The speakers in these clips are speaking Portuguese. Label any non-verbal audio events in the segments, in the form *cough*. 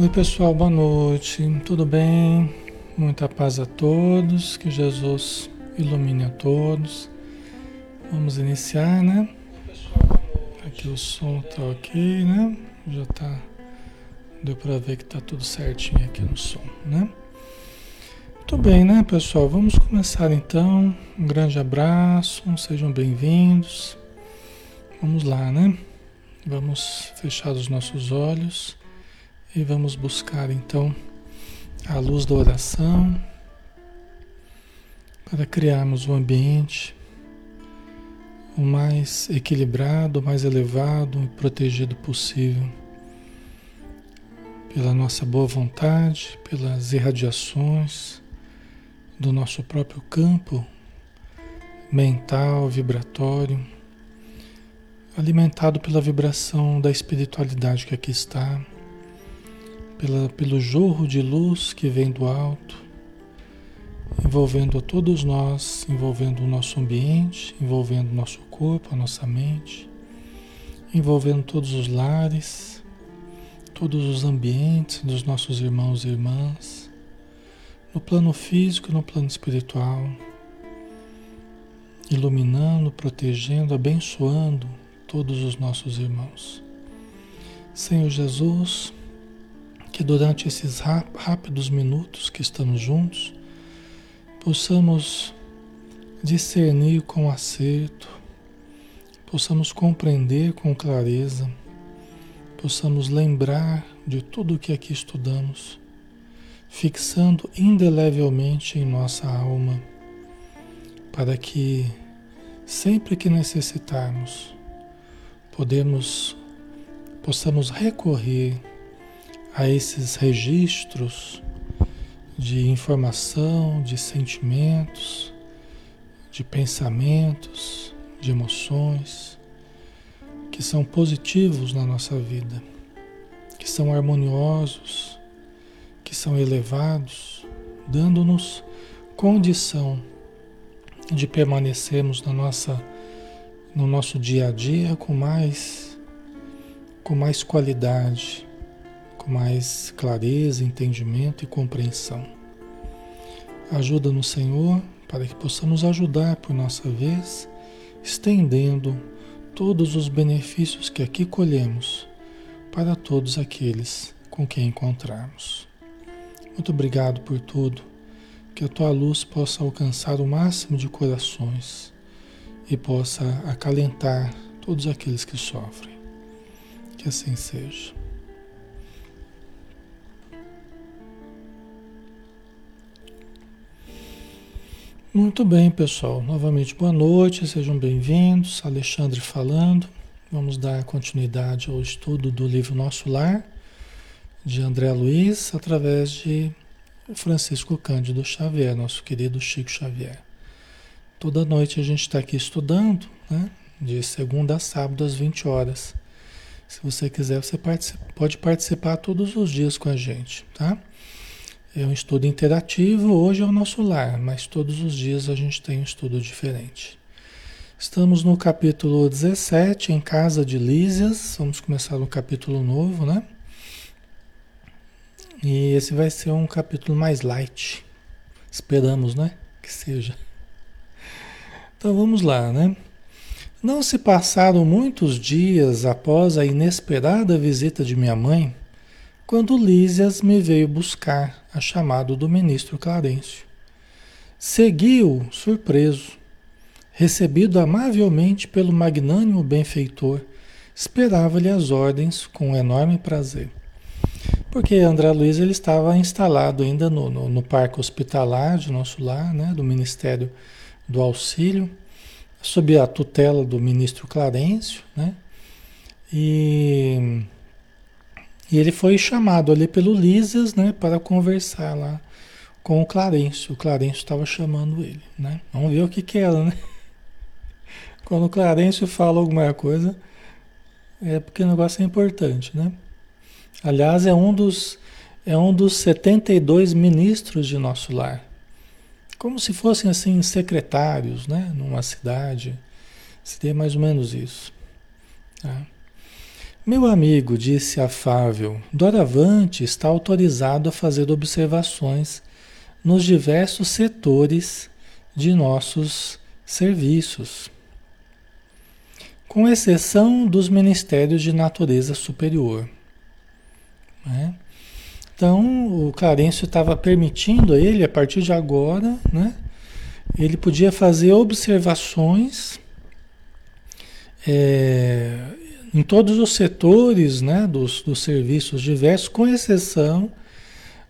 Oi, pessoal, boa noite. Tudo bem? Muita paz a todos. Que Jesus ilumine a todos. Vamos iniciar, né? Aqui o som tá ok, né? Já tá. Deu para ver que tá tudo certinho aqui no som, né? Muito bem, né, pessoal? Vamos começar então. Um grande abraço, sejam bem-vindos. Vamos lá, né? Vamos fechar os nossos olhos. E vamos buscar então a luz da oração para criarmos um ambiente o mais equilibrado, o mais elevado e protegido possível pela nossa boa vontade, pelas irradiações do nosso próprio campo mental, vibratório, alimentado pela vibração da espiritualidade que aqui está pela, pelo jorro de luz que vem do alto, envolvendo a todos nós, envolvendo o nosso ambiente, envolvendo o nosso corpo, a nossa mente, envolvendo todos os lares, todos os ambientes dos nossos irmãos e irmãs, no plano físico e no plano espiritual, iluminando, protegendo, abençoando todos os nossos irmãos. Senhor Jesus, que durante esses rápidos minutos que estamos juntos, possamos discernir com acerto, possamos compreender com clareza, possamos lembrar de tudo o que aqui estudamos, fixando indelevelmente em nossa alma, para que sempre que necessitarmos, podemos, possamos recorrer a esses registros de informação, de sentimentos, de pensamentos, de emoções que são positivos na nossa vida, que são harmoniosos, que são elevados, dando-nos condição de permanecermos na nossa no nosso dia a dia com mais com mais qualidade, mais clareza, entendimento e compreensão. Ajuda-nos, Senhor, para que possamos ajudar por nossa vez, estendendo todos os benefícios que aqui colhemos para todos aqueles com quem encontrarmos. Muito obrigado por tudo. Que a tua luz possa alcançar o máximo de corações e possa acalentar todos aqueles que sofrem. Que assim seja. Muito bem, pessoal. Novamente, boa noite, sejam bem-vindos. Alexandre falando. Vamos dar continuidade ao estudo do livro Nosso Lar, de André Luiz, através de Francisco Cândido Xavier, nosso querido Chico Xavier. Toda noite a gente está aqui estudando, né? De segunda a sábado, às 20 horas. Se você quiser, você pode participar todos os dias com a gente, tá? É um estudo interativo, hoje é o nosso lar, mas todos os dias a gente tem um estudo diferente. Estamos no capítulo 17, em Casa de Lísias. Vamos começar um capítulo novo, né? E esse vai ser um capítulo mais light. Esperamos, né? Que seja. Então vamos lá, né? Não se passaram muitos dias após a inesperada visita de minha mãe quando Lísias me veio buscar, a chamado do ministro Clarencio. Segui-o surpreso, recebido amavelmente pelo magnânimo benfeitor, esperava-lhe as ordens com enorme prazer. Porque André Luiz ele estava instalado ainda no, no, no parque hospitalar de nosso lar, né, do Ministério do Auxílio, sob a tutela do ministro Clarencio, né, e e ele foi chamado ali pelo Lísias, né, para conversar lá com o Clarencio. O Clarencio estava chamando ele, né? Vamos ver o que que era, né? *laughs* Quando o Clarencio fala alguma coisa, é porque o negócio é importante, né? Aliás, é um dos é um dos 72 ministros de nosso lar. Como se fossem assim secretários, né, numa cidade. Seria mais ou menos isso. Tá? Meu amigo, disse afável, doravante está autorizado a fazer observações nos diversos setores de nossos serviços, com exceção dos ministérios de natureza superior. Né? Então, o Clarencio estava permitindo a ele, a partir de agora, né? ele podia fazer observações é, em todos os setores né, dos, dos serviços diversos, com exceção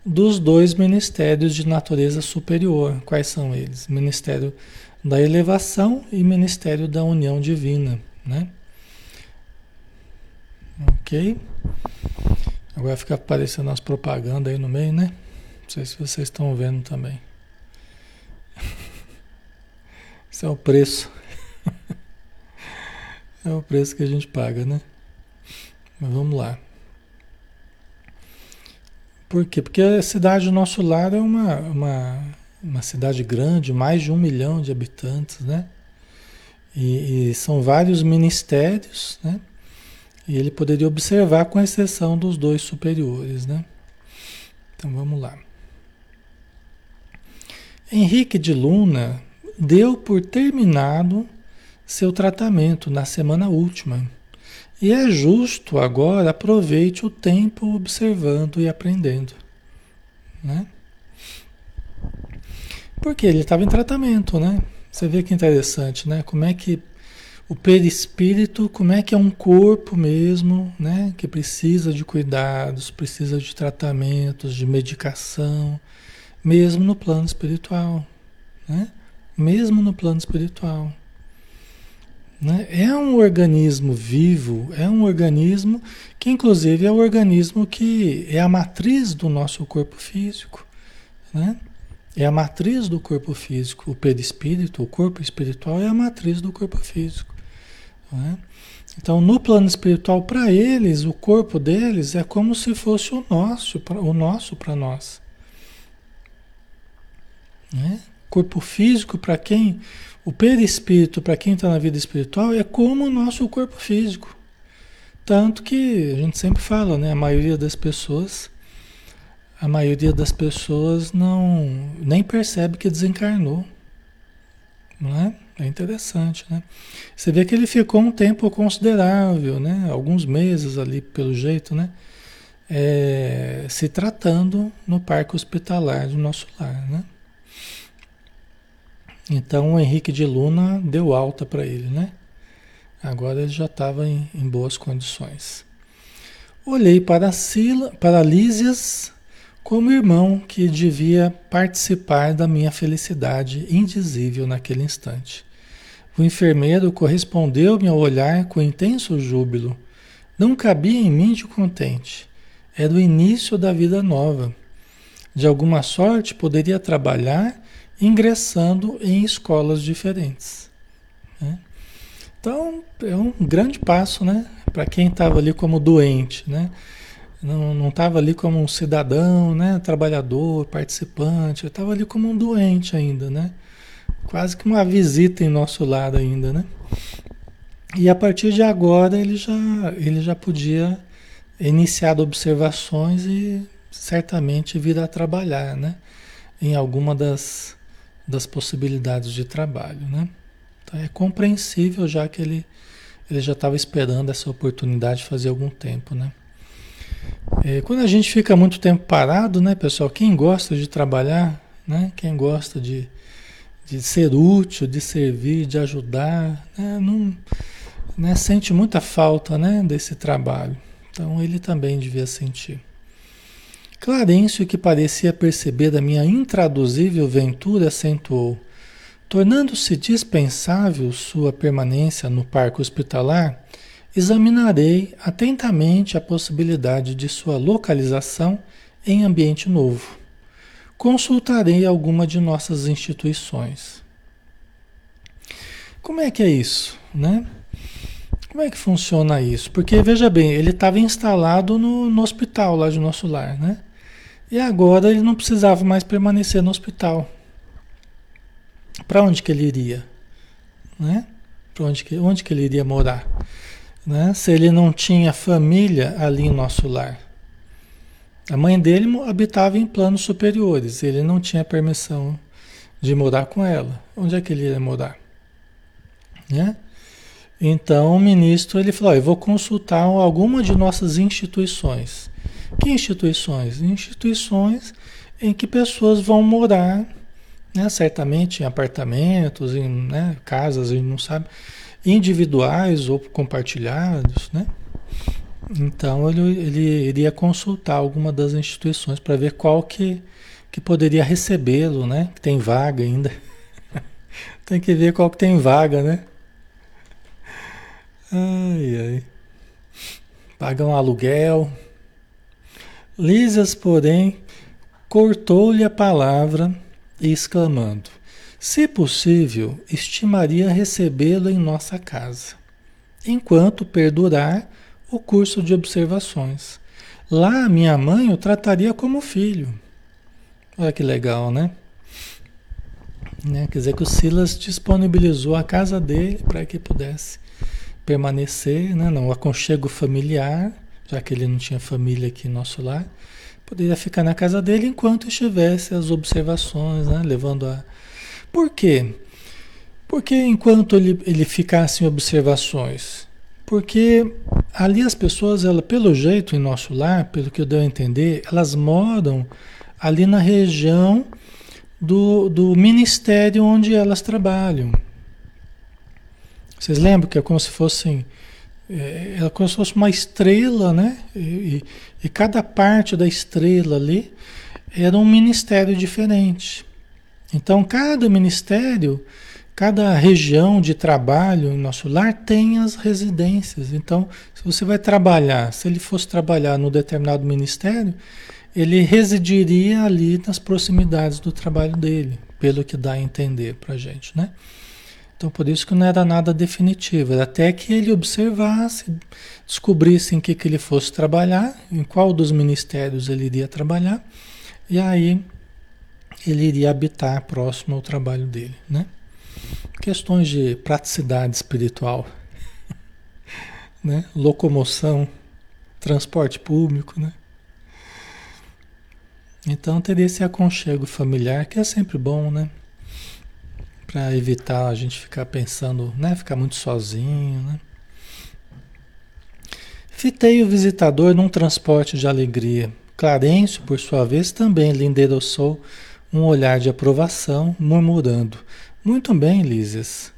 dos dois ministérios de natureza superior. Quais são eles? Ministério da Elevação e Ministério da União Divina. Né? Ok? Agora fica aparecendo as propagandas aí no meio, né? Não sei se vocês estão vendo também. *laughs* Esse é o preço. *laughs* É o preço que a gente paga, né? Mas vamos lá. Por quê? Porque a cidade do nosso lar é uma, uma, uma cidade grande, mais de um milhão de habitantes, né? E, e, são vários ministérios, né? E ele poderia observar com exceção dos dois superiores, né? Então vamos lá. Henrique de Luna deu por terminado seu tratamento na semana última. E é justo agora aproveite o tempo observando e aprendendo. Né? Porque ele estava em tratamento, né? Você vê que interessante, né? Como é que o perispírito, como é que é um corpo mesmo, né? Que precisa de cuidados, precisa de tratamentos, de medicação, mesmo no plano espiritual, né? Mesmo no plano espiritual. Né? É um organismo vivo, é um organismo que, inclusive, é o organismo que é a matriz do nosso corpo físico. Né? É a matriz do corpo físico. O perispírito, o corpo espiritual, é a matriz do corpo físico. Né? Então, no plano espiritual, para eles, o corpo deles é como se fosse o nosso, o nosso para nós. Né? Corpo físico, para quem o perispírito, para quem está na vida espiritual, é como o nosso corpo físico. Tanto que a gente sempre fala, né? A maioria das pessoas, a maioria das pessoas não nem percebe que desencarnou. Não é? É interessante, né? Você vê que ele ficou um tempo considerável, né? Alguns meses ali, pelo jeito, né? É, se tratando no parque hospitalar do nosso lar, né? Então o Henrique de Luna deu alta para ele, né? Agora ele já estava em, em, boas condições. Olhei para, Sila, para Lísias como irmão que devia participar da minha felicidade indizível naquele instante. O enfermeiro correspondeu-me ao olhar com intenso júbilo. Não cabia em mim de contente. Era o início da vida nova. De alguma sorte poderia trabalhar ingressando em escolas diferentes. Né? Então, é um grande passo, né? Para quem estava ali como doente, né? Não estava ali como um cidadão, né? Trabalhador, participante, estava ali como um doente ainda, né? Quase que uma visita em nosso lar ainda, né? E a partir de agora ele já, ele já podia iniciar observações e certamente vir a trabalhar, né? Em alguma das, das possibilidades de trabalho, né? Então é compreensível já que ele, ele já estava esperando essa oportunidade fazer algum tempo, né? É, quando a gente fica muito tempo parado, né, pessoal? Quem gosta de trabalhar, né? Quem gosta de, de ser útil, de servir, de ajudar, né? Não, né? sente muita falta, né, desse trabalho. Então ele também devia sentir. Clarencio, que parecia perceber da minha intraduzível ventura, acentuou: Tornando-se dispensável sua permanência no parque hospitalar, examinarei atentamente a possibilidade de sua localização em ambiente novo. Consultarei alguma de nossas instituições. Como é que é isso, né? Como é que funciona isso? Porque veja bem, ele estava instalado no, no hospital lá de nosso lar, né? E agora ele não precisava mais permanecer no hospital. Para onde que ele iria? Né? Para onde que, onde que ele iria morar? né? se ele não tinha família ali em nosso lar. A mãe dele habitava em planos superiores, ele não tinha permissão de morar com ela. Onde é que ele ia morar? Né? Então o ministro ele falou: eu vou consultar alguma de nossas instituições. Que instituições? Instituições em que pessoas vão morar, né? certamente em apartamentos, em né? casas, a gente não sabe, individuais ou compartilhados, né? Então ele, ele iria consultar alguma das instituições para ver qual que, que poderia recebê-lo, né? Que tem vaga ainda. *laughs* tem que ver qual que tem vaga, né? Ai, ai. Um aluguel. Lisas, porém, cortou-lhe a palavra, exclamando: Se possível, estimaria recebê-lo em nossa casa, enquanto perdurar o curso de observações. Lá, minha mãe o trataria como filho. Olha que legal, né? né? Quer dizer que o Silas disponibilizou a casa dele para que pudesse permanecer, né? no aconchego familiar, já que ele não tinha família aqui no nosso lar, poderia ficar na casa dele enquanto estivesse as observações, né? levando a. Por quê? Porque enquanto ele, ele ficasse em observações, porque ali as pessoas, ela, pelo jeito em nosso lar, pelo que eu deu a entender, elas moram ali na região do, do ministério onde elas trabalham. Vocês lembram que é como se fossem. É, é como se fosse uma estrela, né? E, e cada parte da estrela ali era um ministério diferente. Então, cada ministério Cada região de trabalho em nosso lar tem as residências. Então, se você vai trabalhar, se ele fosse trabalhar no determinado ministério, ele residiria ali nas proximidades do trabalho dele, pelo que dá a entender para a gente, né? Então, por isso que não era nada definitivo, era até que ele observasse, descobrisse em que, que ele fosse trabalhar, em qual dos ministérios ele iria trabalhar, e aí ele iria habitar próximo ao trabalho dele, né? Questões de praticidade espiritual, *laughs* né? locomoção, transporte público, né? Então teria esse aconchego familiar que é sempre bom, né? Para evitar a gente ficar pensando, né? Ficar muito sozinho, né? Fitei o visitador num transporte de alegria. Clarencio, por sua vez, também lhe endereçou um olhar de aprovação, murmurando: muito bem, Lísias.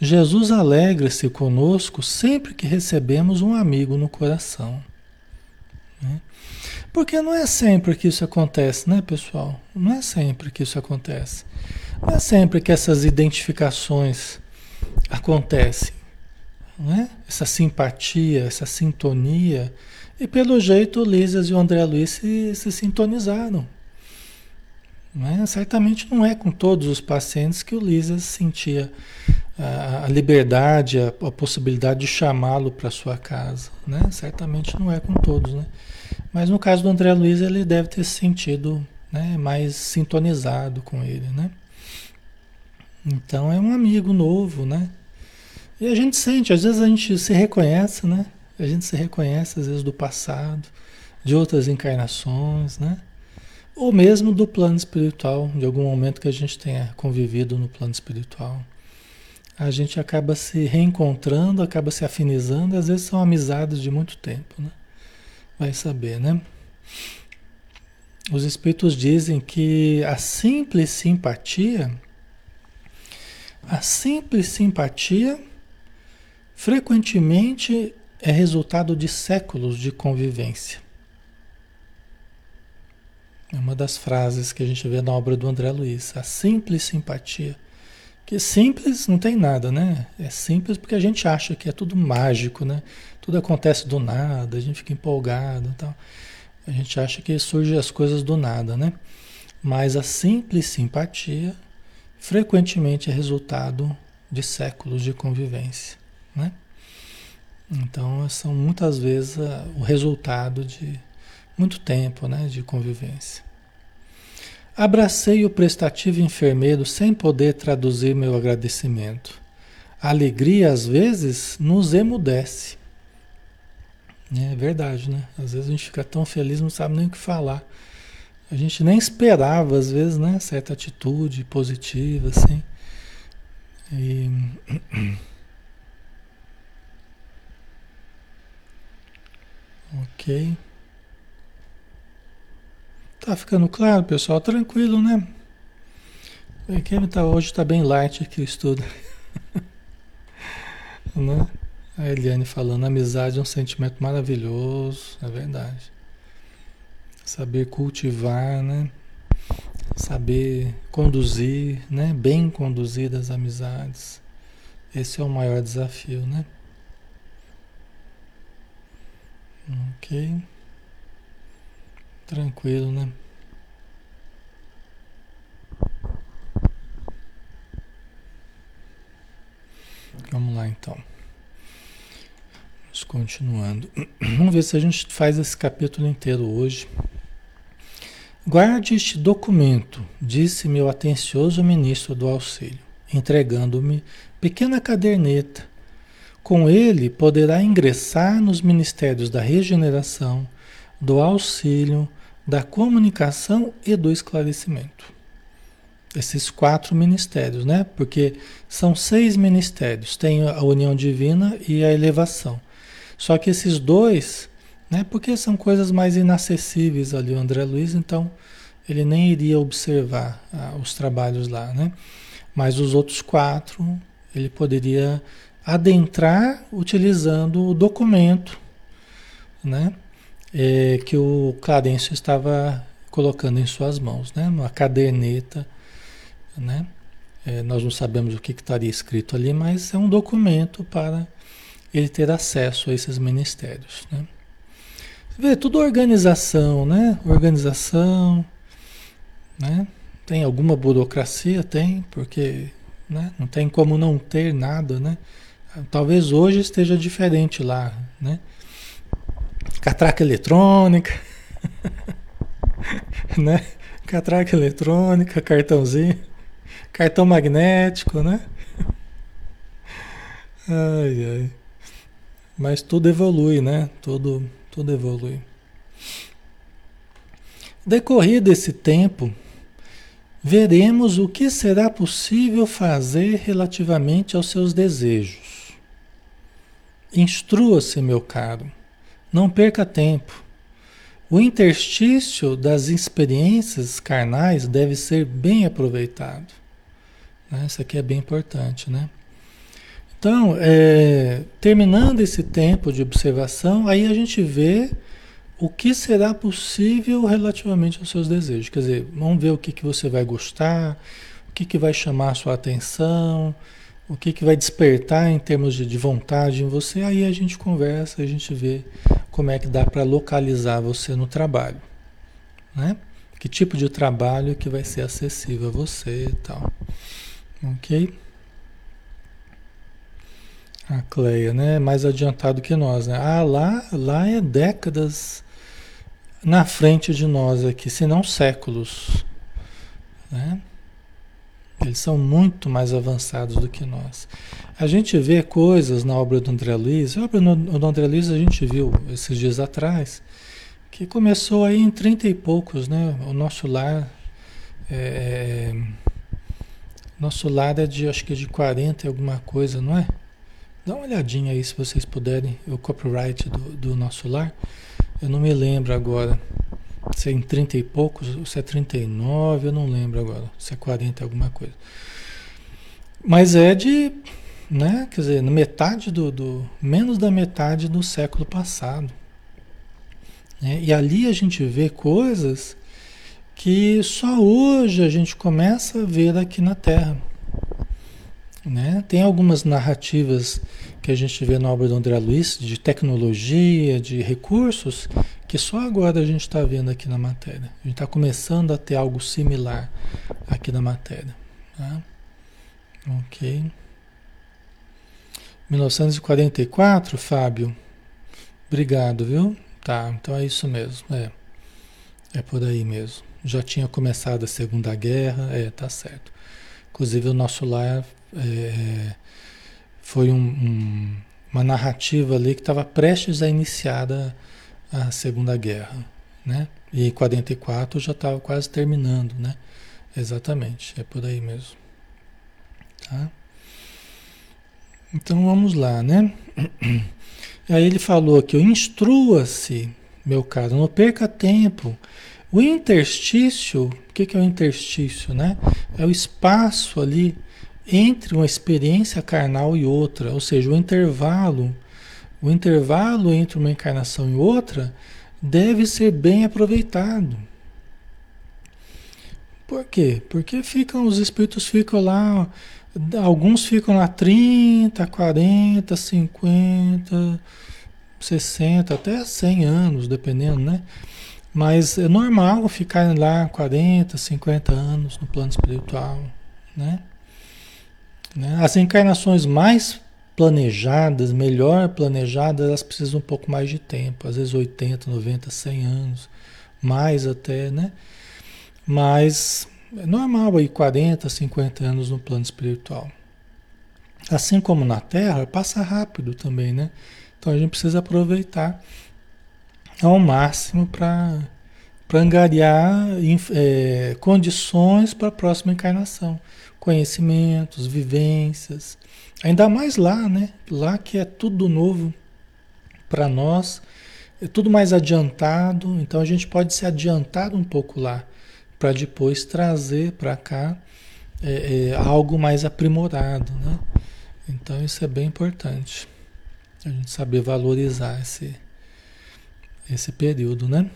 Jesus alegra-se conosco sempre que recebemos um amigo no coração. Né? Porque não é sempre que isso acontece, né, pessoal? Não é sempre que isso acontece. Não é sempre que essas identificações acontecem. Né? Essa simpatia, essa sintonia. E pelo jeito, Lísias e o André Luiz se, se sintonizaram. Né? Certamente não é com todos os pacientes que o Lisa sentia a, a liberdade, a, a, possibilidade de chamá-lo para sua casa. Né? Certamente não é com todos. Né? Mas no caso do André Luiz, ele deve ter se sentido né, mais sintonizado com ele. Né? Então é um amigo novo, né? E a gente sente, às vezes a gente se reconhece, né? A gente se reconhece, às vezes, do passado, de outras encarnações, né? Ou mesmo do plano espiritual, de algum momento que a gente tenha convivido no plano espiritual. A gente acaba se reencontrando, acaba se afinizando, às vezes são amizades de muito tempo, né? Vai saber, né? Os espíritos dizem que a simples simpatia, a simples simpatia, frequentemente é resultado de séculos de convivência. É uma das frases que a gente vê na obra do André Luiz, a simples simpatia. Que simples não tem nada, né? É simples porque a gente acha que é tudo mágico, né? Tudo acontece do nada, a gente fica empolgado e tal. A gente acha que surgem as coisas do nada, né? Mas a simples simpatia frequentemente é resultado de séculos de convivência, né? Então, são muitas vezes o resultado de muito tempo né, de convivência. Abracei o prestativo enfermeiro sem poder traduzir meu agradecimento. A alegria, às vezes, nos emudece. É verdade, né? Às vezes a gente fica tão feliz, não sabe nem o que falar. A gente nem esperava, às vezes, né? Certa atitude positiva, assim. E... *clears throat* Ok. Tá ficando claro, pessoal? Tranquilo, né? Quem tá, hoje está bem light aqui o estudo. *laughs* né? A Eliane falando, amizade é um sentimento maravilhoso, é verdade. Saber cultivar, né? Saber conduzir, né? Bem conduzir as amizades. Esse é o maior desafio, né? Ok. Tranquilo, né? Vamos lá então. Vamos continuando. *clears throat* Vamos ver se a gente faz esse capítulo inteiro hoje. Guarde este documento, disse meu atencioso ministro do auxílio, entregando-me pequena caderneta com ele, poderá ingressar nos ministérios da regeneração, do auxílio, da comunicação e do esclarecimento. Esses quatro ministérios, né? Porque são seis ministérios: tem a união divina e a elevação. Só que esses dois, né? Porque são coisas mais inacessíveis ali, o André Luiz, então ele nem iria observar ah, os trabalhos lá, né? Mas os outros quatro, ele poderia adentrar utilizando o documento né, é, que o Clarencio estava colocando em suas mãos, né, uma caderneta. Né, é, nós não sabemos o que, que estaria escrito ali, mas é um documento para ele ter acesso a esses ministérios. Né. Você vê, tudo organização, né? Organização, né? Tem alguma burocracia? Tem, porque né? não tem como não ter nada, né? Talvez hoje esteja diferente lá, né? Catraca eletrônica, *laughs* né? Catraca eletrônica, cartãozinho, cartão magnético, né? Ai, ai. Mas tudo evolui, né? Tudo, tudo evolui. Decorrido esse tempo, veremos o que será possível fazer relativamente aos seus desejos. Instrua-se, meu caro. Não perca tempo. O interstício das experiências carnais deve ser bem aproveitado. Né? Isso aqui é bem importante, né? Então, é, terminando esse tempo de observação, aí a gente vê o que será possível relativamente aos seus desejos. Quer dizer, vamos ver o que, que você vai gostar, o que, que vai chamar a sua atenção, o que, que vai despertar em termos de, de vontade em você, aí a gente conversa, a gente vê como é que dá para localizar você no trabalho, né? Que tipo de trabalho que vai ser acessível a você e tal, ok? A Cleia, né? Mais adiantado que nós, né? Ah, lá, lá é décadas na frente de nós aqui, se não séculos, né? Eles são muito mais avançados do que nós. A gente vê coisas na obra do André Luiz, a obra do André Luiz a gente viu esses dias atrás, que começou aí em 30 e poucos, né? O nosso lar é, nosso lar é de acho que é de 40 e alguma coisa, não é? Dá uma olhadinha aí se vocês puderem, o copyright do, do nosso lar. Eu não me lembro agora. Se é em 30 e poucos, se é 39, eu não lembro agora. Se é 40 alguma coisa. Mas é de, né, quer dizer, metade do, do menos da metade do século passado. Né? E ali a gente vê coisas que só hoje a gente começa a ver aqui na Terra. Né? Tem algumas narrativas que a gente vê na obra do André Luiz, de tecnologia, de recursos, que só agora a gente está vendo aqui na matéria. A gente está começando a ter algo similar aqui na matéria. Tá? Ok. 1944, Fábio. Obrigado, viu? Tá, então é isso mesmo. É, é por aí mesmo. Já tinha começado a Segunda Guerra, é, tá certo. Inclusive o nosso lar é, foi um, um uma narrativa ali que estava prestes a iniciar a, a Segunda Guerra, né? E em 44 já estava quase terminando, né? Exatamente, é por aí mesmo. Tá? Então vamos lá, né? Aí ele falou aqui, instrua-se, meu caro, não perca tempo. O interstício, o que, que é o interstício, né? É o espaço ali entre uma experiência carnal e outra, ou seja, o intervalo, o intervalo entre uma encarnação e outra deve ser bem aproveitado. Por quê? Porque ficam os espíritos ficam lá, alguns ficam lá 30, 40, 50, 60, até 100 anos, dependendo, né? Mas é normal ficar lá 40, 50 anos no plano espiritual, né? Né? As encarnações mais planejadas, melhor planejadas, elas precisam um pouco mais de tempo, às vezes 80, 90, 100 anos, mais até, né? Mas é normal aí 40, 50 anos no plano espiritual. Assim como na Terra, passa rápido também, né? Então a gente precisa aproveitar ao máximo para angariar é, condições para a próxima encarnação conhecimentos, vivências. Ainda mais lá, né? Lá que é tudo novo para nós, é tudo mais adiantado, então a gente pode se adiantar um pouco lá para depois trazer para cá é, é, algo mais aprimorado, né? Então isso é bem importante, a gente saber valorizar esse, esse período, né?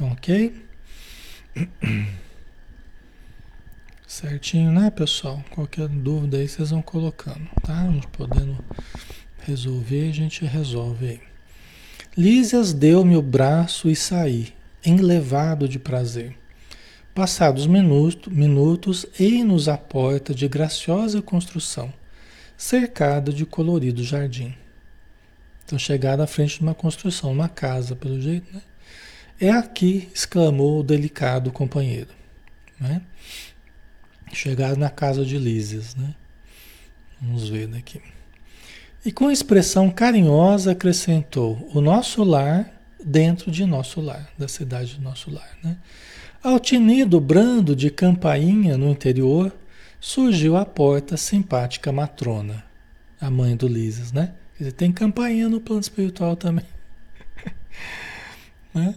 Ok? *clears throat* Certinho, né, pessoal? Qualquer dúvida aí vocês vão colocando, tá? Podendo resolver, a gente resolve aí. Lísias deu-me o braço e saí, enlevado de prazer. Passados minutos, minutos, ei-nos à porta de graciosa construção, cercada de colorido jardim. Então chegaram à frente de uma construção, uma casa, pelo jeito, né? É aqui, exclamou o delicado companheiro. Né? Chegaram na casa de Lísias, né? Vamos ver daqui. E com expressão carinhosa acrescentou: o nosso lar dentro de nosso lar, da cidade do nosso lar, né? Ao tinido brando de campainha no interior, surgiu à porta a simpática matrona, a mãe do Lísias, né? Quer dizer, tem campainha no plano espiritual também. *laughs* né?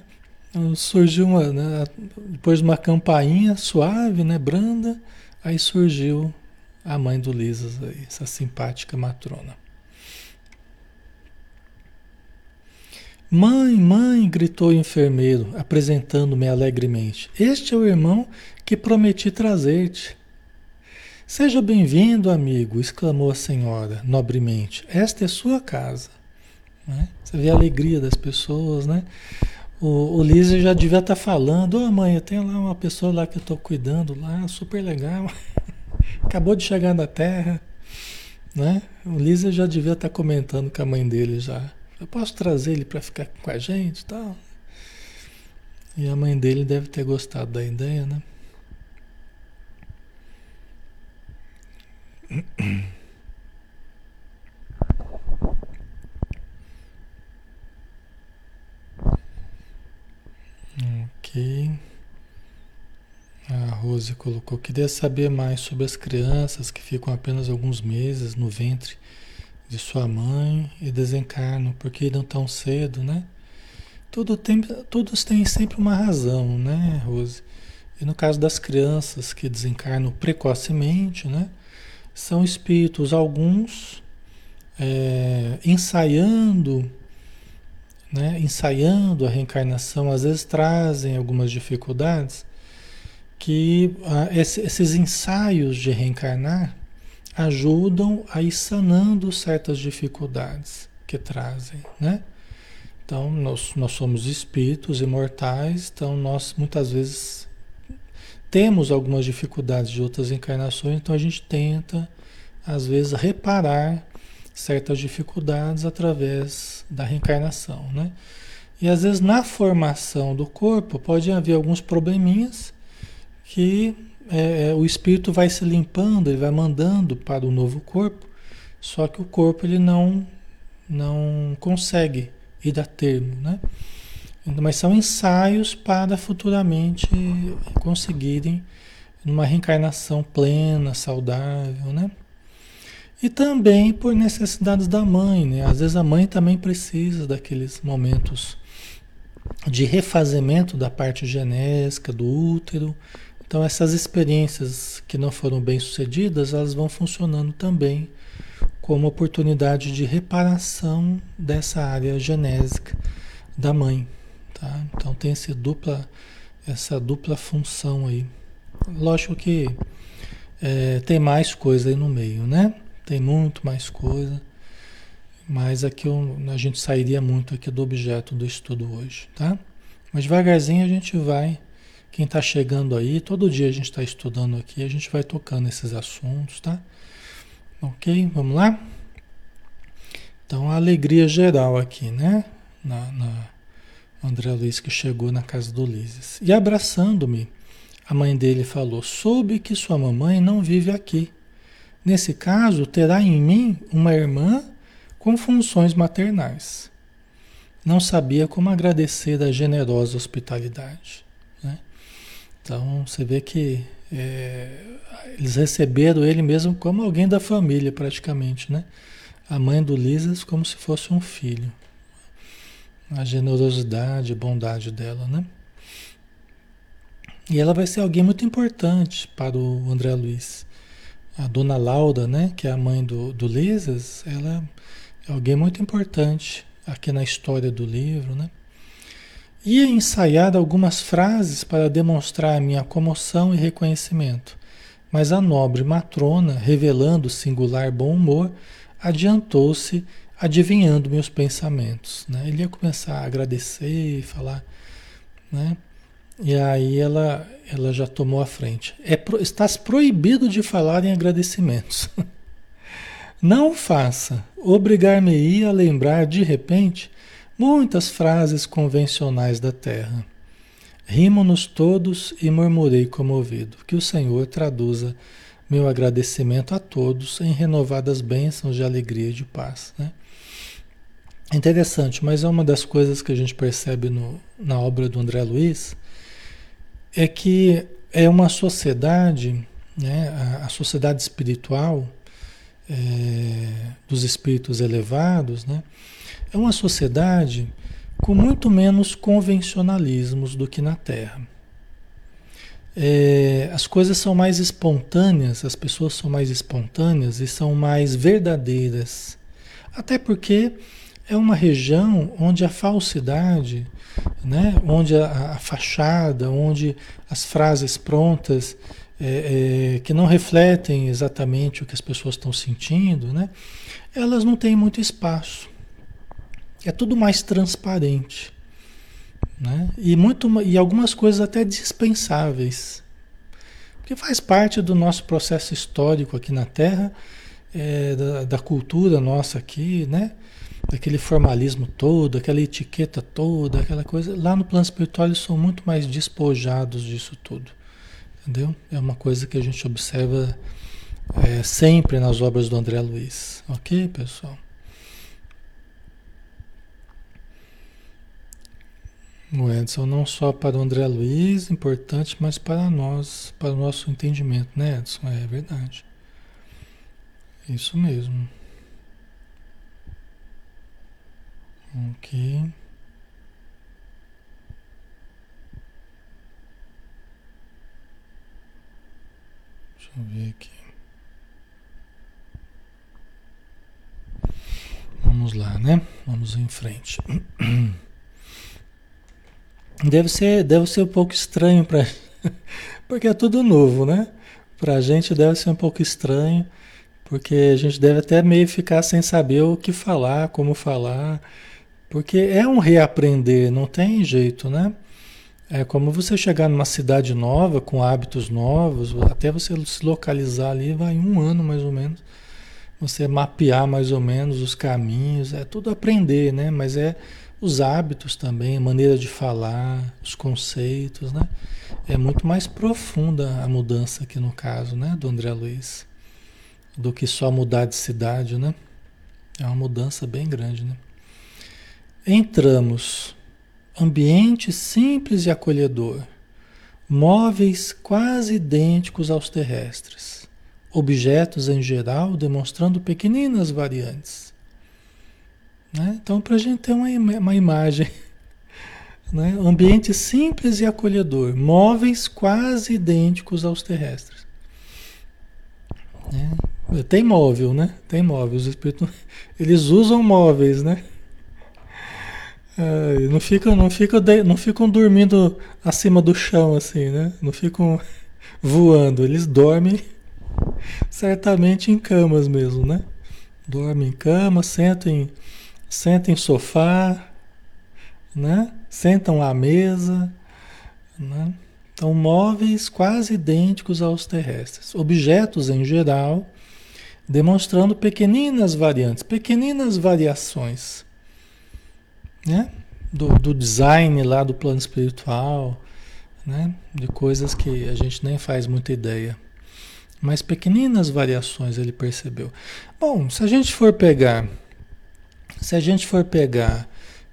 Então, surgiu uma, né? depois de uma campainha suave, né? branda, Aí surgiu a mãe do Lisas, essa simpática matrona. Mãe, mãe, gritou o enfermeiro, apresentando-me alegremente. Este é o irmão que prometi trazer-te. Seja bem-vindo, amigo, exclamou a senhora, nobremente. Esta é sua casa. Né? Você vê a alegria das pessoas, né? O, o Lise já devia estar tá falando, ô oh, mãe, tem lá uma pessoa lá que eu estou cuidando lá, super legal. *laughs* Acabou de chegar na Terra, né? O Lise já devia estar tá comentando com a mãe dele já. Eu posso trazer ele para ficar com a gente e tal. E a mãe dele deve ter gostado da ideia, né? *clears throat* Ok. A Rose colocou: queria saber mais sobre as crianças que ficam apenas alguns meses no ventre de sua mãe e desencarnam, porque irão tão cedo, né? Tudo tem, todos têm sempre uma razão, né, Rose? E no caso das crianças que desencarnam precocemente, né? São espíritos, alguns é, ensaiando né, ensaiando a reencarnação, às vezes trazem algumas dificuldades que ah, esses ensaios de reencarnar ajudam a ir sanando certas dificuldades que trazem, né? Então, nós, nós somos espíritos imortais, então nós muitas vezes temos algumas dificuldades de outras encarnações, então a gente tenta, às vezes, reparar certas dificuldades através da reencarnação, né? E às vezes na formação do corpo pode haver alguns probleminhas que é, é, o espírito vai se limpando, ele vai mandando para o novo corpo só que o corpo ele não não consegue ir a termo, né? Mas são ensaios para futuramente conseguirem uma reencarnação plena, saudável, né? E também por necessidades da mãe, né? Às vezes a mãe também precisa daqueles momentos de refazimento da parte genésica do útero. Então essas experiências que não foram bem sucedidas, elas vão funcionando também como oportunidade de reparação dessa área genésica da mãe, tá? Então tem esse dupla, essa dupla função aí. Lógico que é, tem mais coisa aí no meio, né? Tem muito mais coisa, mas aqui eu, a gente sairia muito aqui do objeto do estudo hoje, tá? Mas devagarzinho a gente vai, quem está chegando aí, todo dia a gente está estudando aqui, a gente vai tocando esses assuntos, tá? Ok, vamos lá? Então, a alegria geral aqui, né? Na, na André Luiz que chegou na casa do Ulisses. E abraçando-me, a mãe dele falou: Soube que sua mamãe não vive aqui. Nesse caso, terá em mim uma irmã com funções maternais. Não sabia como agradecer a generosa hospitalidade. Né? Então, você vê que é, eles receberam ele mesmo como alguém da família, praticamente. Né? A mãe do Lisas como se fosse um filho. A generosidade, a bondade dela, né? E ela vai ser alguém muito importante para o André Luiz. A dona Laura, né, que é a mãe do, do Lisas, ela é alguém muito importante aqui na história do livro, né? Ia ensaiar algumas frases para demonstrar a minha comoção e reconhecimento, mas a nobre matrona, revelando singular bom humor, adiantou-se adivinhando meus pensamentos. Né? Ele ia começar a agradecer e falar, né? E aí ela, ela já tomou a frente. É, estás proibido de falar em agradecimentos. *laughs* Não faça. Obrigar-me-ia a lembrar de repente muitas frases convencionais da terra. Rimo-nos todos e murmurei comovido. Que o Senhor traduza meu agradecimento a todos em renovadas bênçãos de alegria e de paz. Né? Interessante, mas é uma das coisas que a gente percebe no, na obra do André Luiz é que é uma sociedade, né, a, a sociedade espiritual é, dos espíritos elevados, né, é uma sociedade com muito menos convencionalismos do que na Terra. É, as coisas são mais espontâneas, as pessoas são mais espontâneas e são mais verdadeiras. Até porque é uma região onde a falsidade né? onde a, a fachada, onde as frases prontas é, é, que não refletem exatamente o que as pessoas estão sentindo, né? elas não têm muito espaço. É tudo mais transparente. Né? E, muito, e algumas coisas até dispensáveis. Porque faz parte do nosso processo histórico aqui na Terra, é, da, da cultura nossa aqui, né? Aquele formalismo todo, aquela etiqueta toda, aquela coisa. Lá no plano espiritual eles são muito mais despojados disso tudo. Entendeu? É uma coisa que a gente observa é, sempre nas obras do André Luiz. Ok, pessoal? O Edson, não só para o André Luiz, importante, mas para nós, para o nosso entendimento, né, Edson? É verdade. Isso mesmo. Ok. Deixa eu ver aqui. Vamos lá, né? Vamos em frente. *clears throat* Deve ser, deve ser um pouco estranho para *laughs* porque é tudo novo, né? Para a gente deve ser um pouco estranho, porque a gente deve até meio ficar sem saber o que falar, como falar. Porque é um reaprender, não tem jeito, né? É como você chegar numa cidade nova, com hábitos novos, até você se localizar ali, vai um ano mais ou menos. Você mapear mais ou menos os caminhos, é tudo aprender, né? Mas é os hábitos também, a maneira de falar, os conceitos, né? É muito mais profunda a mudança aqui no caso, né, do André Luiz. do que só mudar de cidade, né? É uma mudança bem grande, né? Entramos, ambiente simples e acolhedor, móveis quase idênticos aos terrestres, objetos em geral demonstrando pequeninas variantes. Né? Então, para a gente ter uma, uma imagem, *laughs* né? ambiente simples e acolhedor, móveis quase idênticos aos terrestres. Né? Tem móvel, né? Tem móvel. Os espíritos, *laughs* eles usam móveis, né? É, não ficam, não ficam, não ficam dormindo acima do chão assim, né? Não ficam *laughs* voando. Eles dormem certamente em camas mesmo, né? Dormem em cama, sentam em, sentam em sofá, né? Sentam à mesa, né? Então, móveis quase idênticos aos terrestres. Objetos em geral demonstrando pequeninas variantes, pequeninas variações, né? Do, do design lá do plano espiritual, né? De coisas que a gente nem faz muita ideia. Mas pequeninas variações ele percebeu. Bom, se a gente for pegar, se a gente for pegar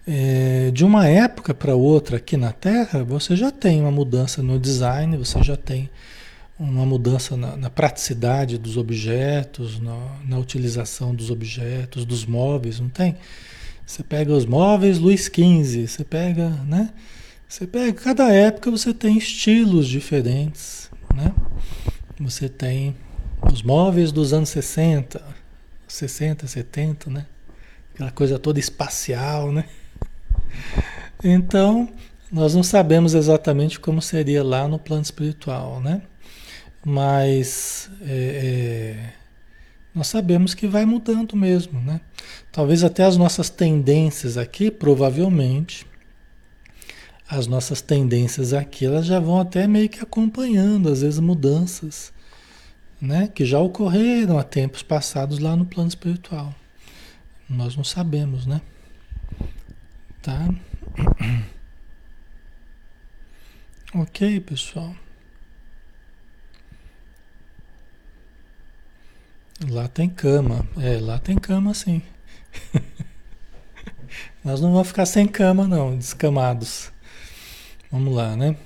é, de uma época para outra aqui na Terra, você já tem uma mudança no design, você já tem uma mudança na, na praticidade dos objetos, na, na, utilização dos objetos, dos móveis, não tem? Você pega os móveis Luiz XV, você pega, né? Você pega, cada época você tem estilos diferentes, né? Você tem os móveis dos anos 60, 60, 70, né? Aquela coisa toda espacial, né? Então, nós não sabemos exatamente como seria lá no plano espiritual, né? mas é, é, nós sabemos que vai mudando mesmo, né? Talvez até as nossas tendências aqui, provavelmente, as nossas tendências aqui, elas já vão até meio que acompanhando, às vezes, mudanças, né? Que já ocorreram há tempos passados lá no plano espiritual. Nós não sabemos, né? Tá? *clears throat* Ok, pessoal. Lá tem cama. É, lá tem cama sim. *laughs* Nós não vamos ficar sem cama, não, descamados. Vamos lá, né?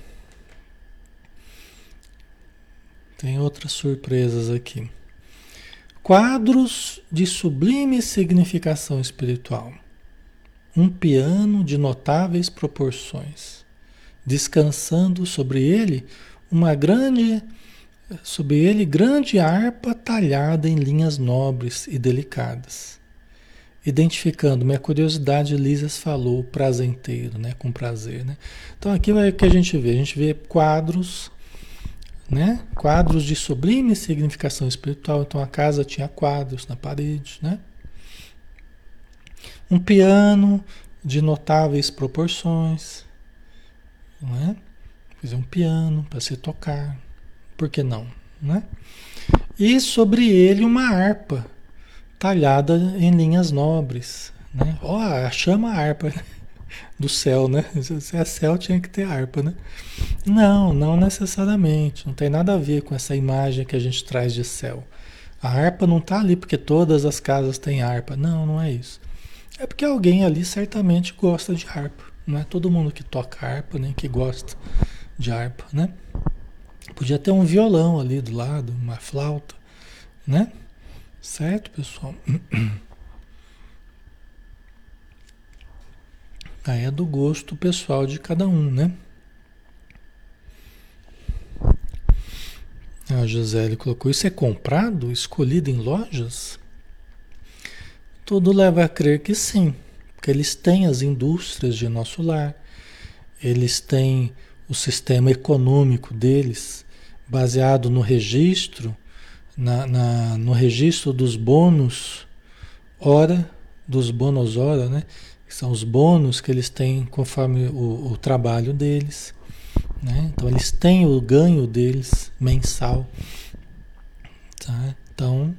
Tem outras surpresas aqui. Quadros de sublime significação espiritual. Um piano de notáveis proporções. Descansando sobre ele uma grande Sob ele, grande harpa talhada em linhas nobres e delicadas. Identificando, minha curiosidade, Lisas falou prazenteiro, né? Com prazer, né? Então aqui é o que a gente vê. A gente vê quadros, né? Quadros de sublime significação espiritual. Então a casa tinha quadros na parede, né? Um piano de notáveis proporções, não é? Fazer um piano para se tocar, por que não? Né? E sobre ele uma harpa talhada em linhas nobres. Né? Oh, chama a harpa *laughs* do céu, né? Se é céu, tinha que ter harpa, né? Não, não necessariamente. Não tem nada a ver com essa imagem que a gente traz de céu. A harpa não está ali porque todas as casas têm harpa. Não, não é isso. É porque alguém ali certamente gosta de harpa. Não é todo mundo que toca harpa, nem que gosta de harpa, né? Podia ter um violão ali do lado, uma flauta, né? Certo, pessoal? *clears throat* Aí é do gosto pessoal de cada um, né? A Gisele colocou: Isso é comprado, escolhido em lojas? Tudo leva a crer que sim, porque eles têm as indústrias de nosso lar, eles têm o sistema econômico deles, baseado no registro, na, na, no registro dos bônus hora, dos bônus hora, né? Que são os bônus que eles têm conforme o, o trabalho deles. Né? Então eles têm o ganho deles mensal. Tá? Então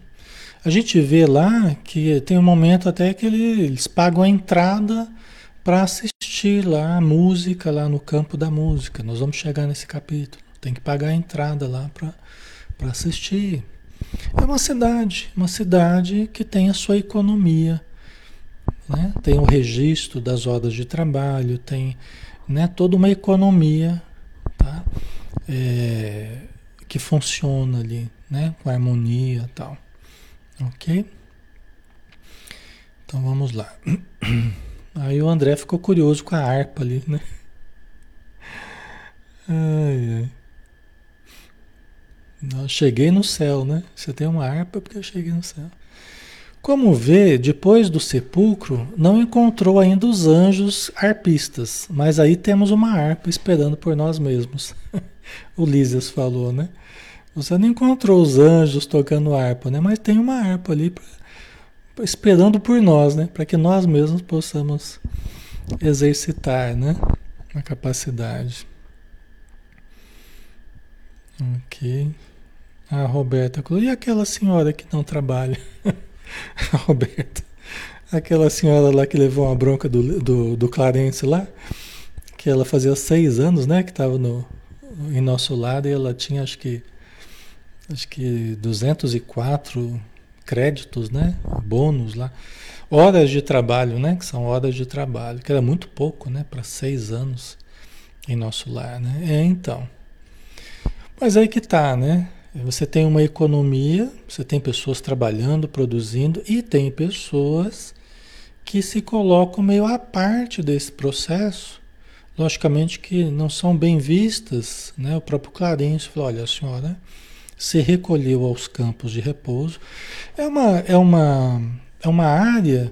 a gente vê lá que tem um momento até que eles pagam a entrada para assistir lá a música lá no campo da música. Nós vamos chegar nesse capítulo. Tem que pagar a entrada lá para assistir. É uma cidade, uma cidade que tem a sua economia, né? tem o registro das horas de trabalho, tem né, toda uma economia tá? É, que funciona ali, né? com harmonia e tal. Ok? Então vamos lá. *clears throat* Aí o André ficou curioso com a harpa ali, né? Ai, ai. Cheguei no céu, né? Você tem uma harpa porque eu cheguei no céu. Como vê, depois do sepulcro, não encontrou ainda os anjos arpistas, mas aí temos uma harpa esperando por nós mesmos. *laughs* o Lísias falou, né? Você não encontrou os anjos tocando harpa, né? Mas tem uma harpa ali esperando por nós, né? Para que nós mesmos possamos exercitar, né? A capacidade. Ok. A Roberta e aquela senhora que não trabalha? *laughs* a Roberta. Aquela senhora lá que levou uma bronca do, do, do Clarence lá, que ela fazia seis anos, né? Que estava no, em nosso lado e ela tinha acho que acho que 204 créditos, né? Bônus lá. Horas de trabalho, né? Que são horas de trabalho, que era muito pouco, né? Para seis anos em nosso lar, né? É, então. Mas aí que tá, né? Você tem uma economia, você tem pessoas trabalhando, produzindo, e tem pessoas que se colocam meio à parte desse processo. Logicamente que não são bem vistas, né? O próprio Clarence falou, olha, a senhora se recolheu aos campos de repouso. É uma, é uma, é uma área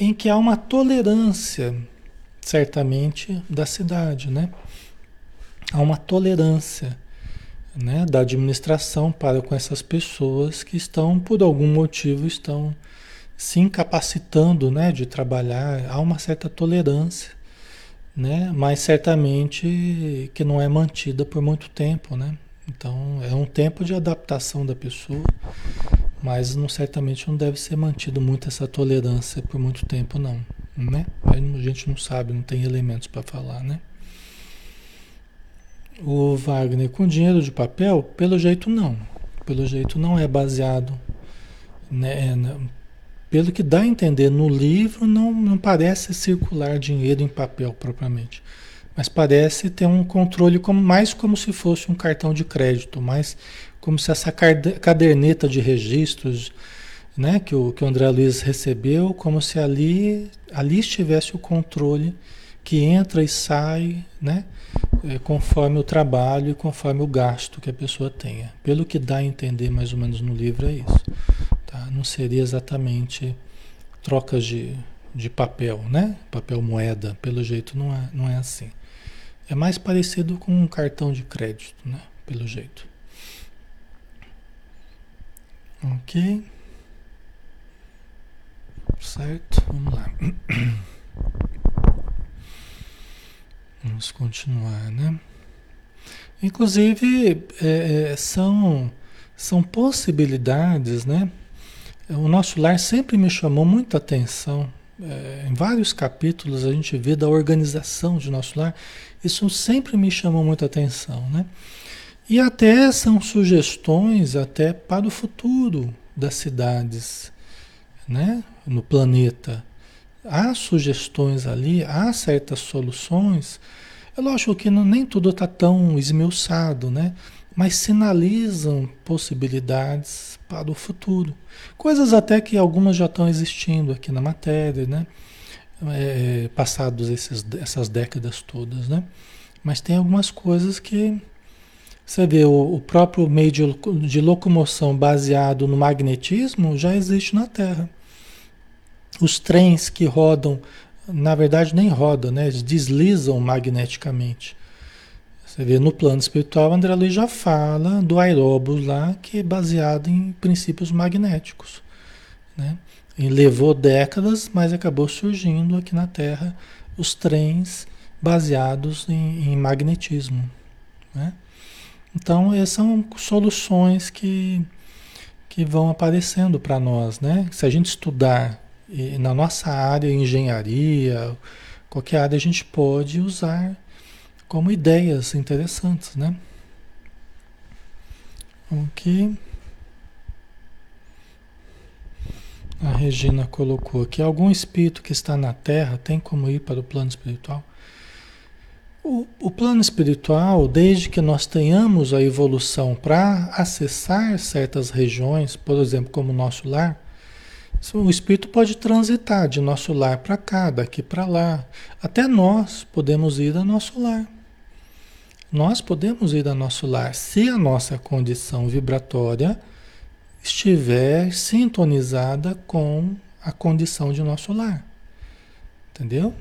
em que há uma tolerância, certamente, da cidade, né? Há uma tolerância né, da administração para com essas pessoas que estão, por algum motivo, estão se incapacitando né, de trabalhar. Há uma certa tolerância, né, mas certamente que não é mantida por muito tempo. Né? Então é um tempo de adaptação da pessoa, mas não, certamente não deve ser mantido muito essa tolerância por muito tempo, não. Né? A gente não sabe, não tem elementos para falar, né? O Wagner com dinheiro de papel, pelo jeito não. Pelo jeito não é baseado. Né, é, pelo que dá a entender no livro, não, não parece circular dinheiro em papel propriamente. Mas parece ter um controle como, mais como se fosse um cartão de crédito, mais como se essa caderneta de registros né, que, o, que o André Luiz recebeu, como se ali, ali estivesse o controle que entra e sai, né? É, conforme o trabalho e conforme o gasto que a pessoa tenha. Pelo que dá a entender mais ou menos no livro é isso. Tá? Não seria exatamente trocas de, de papel, né? Papel moeda, pelo jeito não é, não é assim. É mais parecido com um cartão de crédito, né? Pelo jeito. Ok. Certo? Vamos lá. *clears throat* Vamos continuar, né? Inclusive, é, é, são, são possibilidades, né? O nosso lar sempre me chamou muita atenção. É, em vários capítulos a gente vê da organização de nosso lar. Isso sempre me chamou muita atenção, né? E até são sugestões até para o futuro das cidades, né? No planeta há sugestões ali, há certas soluções. É lógico que não, nem tudo está tão esmiuçado, né? Mas sinalizam possibilidades para o futuro. Coisas até que algumas já estão existindo aqui na matéria, né? É, passados esses, essas décadas todas, né? Mas tem algumas coisas que você vê, o, o próprio meio de, de locomoção baseado no magnetismo já existe na Terra. Os trens que rodam, na verdade nem rodam, né? Eles deslizam magneticamente. Você vê no plano espiritual, André Luiz já fala do aeróbus lá, que é baseado em princípios magnéticos. Né? E levou décadas, mas acabou surgindo aqui na Terra os trens baseados em, em magnetismo. Né? Então, essas são soluções que, que vão aparecendo para nós. Né? Se a gente estudar e na nossa área, engenharia, qualquer área, a gente pode usar como ideias interessantes, né? Ok. A Regina colocou aqui: algum espírito que está na Terra tem como ir para o plano espiritual? O, o plano espiritual, desde que nós tenhamos a evolução para acessar certas regiões, por exemplo, como o nosso lar, o espírito pode transitar de nosso lar para cá, daqui para lá. Até nós podemos ir ao nosso lar. Nós podemos ir ao nosso lar se a nossa condição vibratória estiver sintonizada com a condição de nosso lar. Entendeu?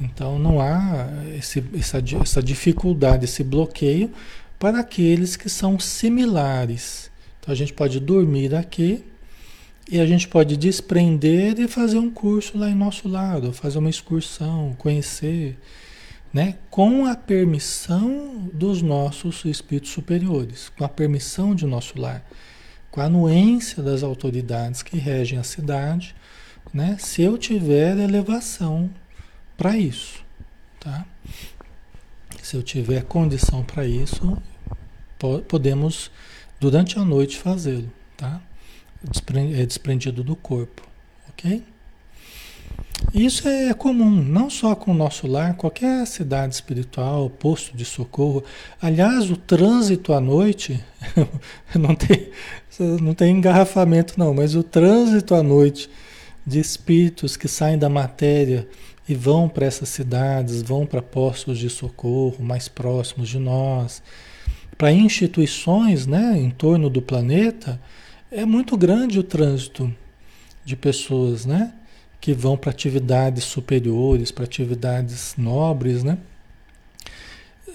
Então não há esse, essa, essa dificuldade, esse bloqueio para aqueles que são similares. Então a gente pode dormir aqui e a gente pode desprender e fazer um curso lá em nosso lado, fazer uma excursão, conhecer, né? Com a permissão dos nossos espíritos superiores, com a permissão de nosso lar com a anuência das autoridades que regem a cidade, né? Se eu tiver elevação para isso, tá? Se eu tiver condição para isso, po podemos durante a noite fazê-lo, tá? É desprendido do corpo, ok? Isso é comum, não só com o nosso lar, qualquer cidade espiritual, posto de socorro. Aliás, o trânsito à noite, *laughs* não tem, não tem engarrafamento não, mas o trânsito à noite de espíritos que saem da matéria e vão para essas cidades, vão para postos de socorro mais próximos de nós, para instituições né, em torno do planeta, é muito grande o trânsito de pessoas, né? Que vão para atividades superiores, para atividades nobres, né?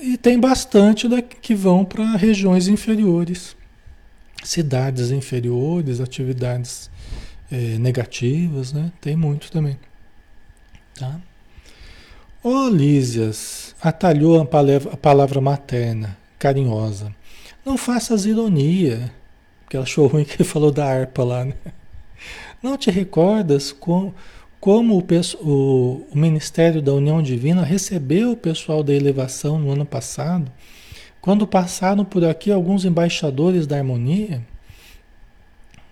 E tem bastante da, que vão para regiões inferiores, cidades inferiores, atividades é, negativas, né? Tem muito também. Tá? Ó oh, Lísias, atalhou a palavra, a palavra materna, carinhosa. Não faças ironia, porque ela achou ruim que falou da harpa lá, né? Não te recordas com como o, o, o, Ministério da União Divina recebeu o pessoal da elevação no ano passado, quando passaram por aqui alguns embaixadores da harmonia,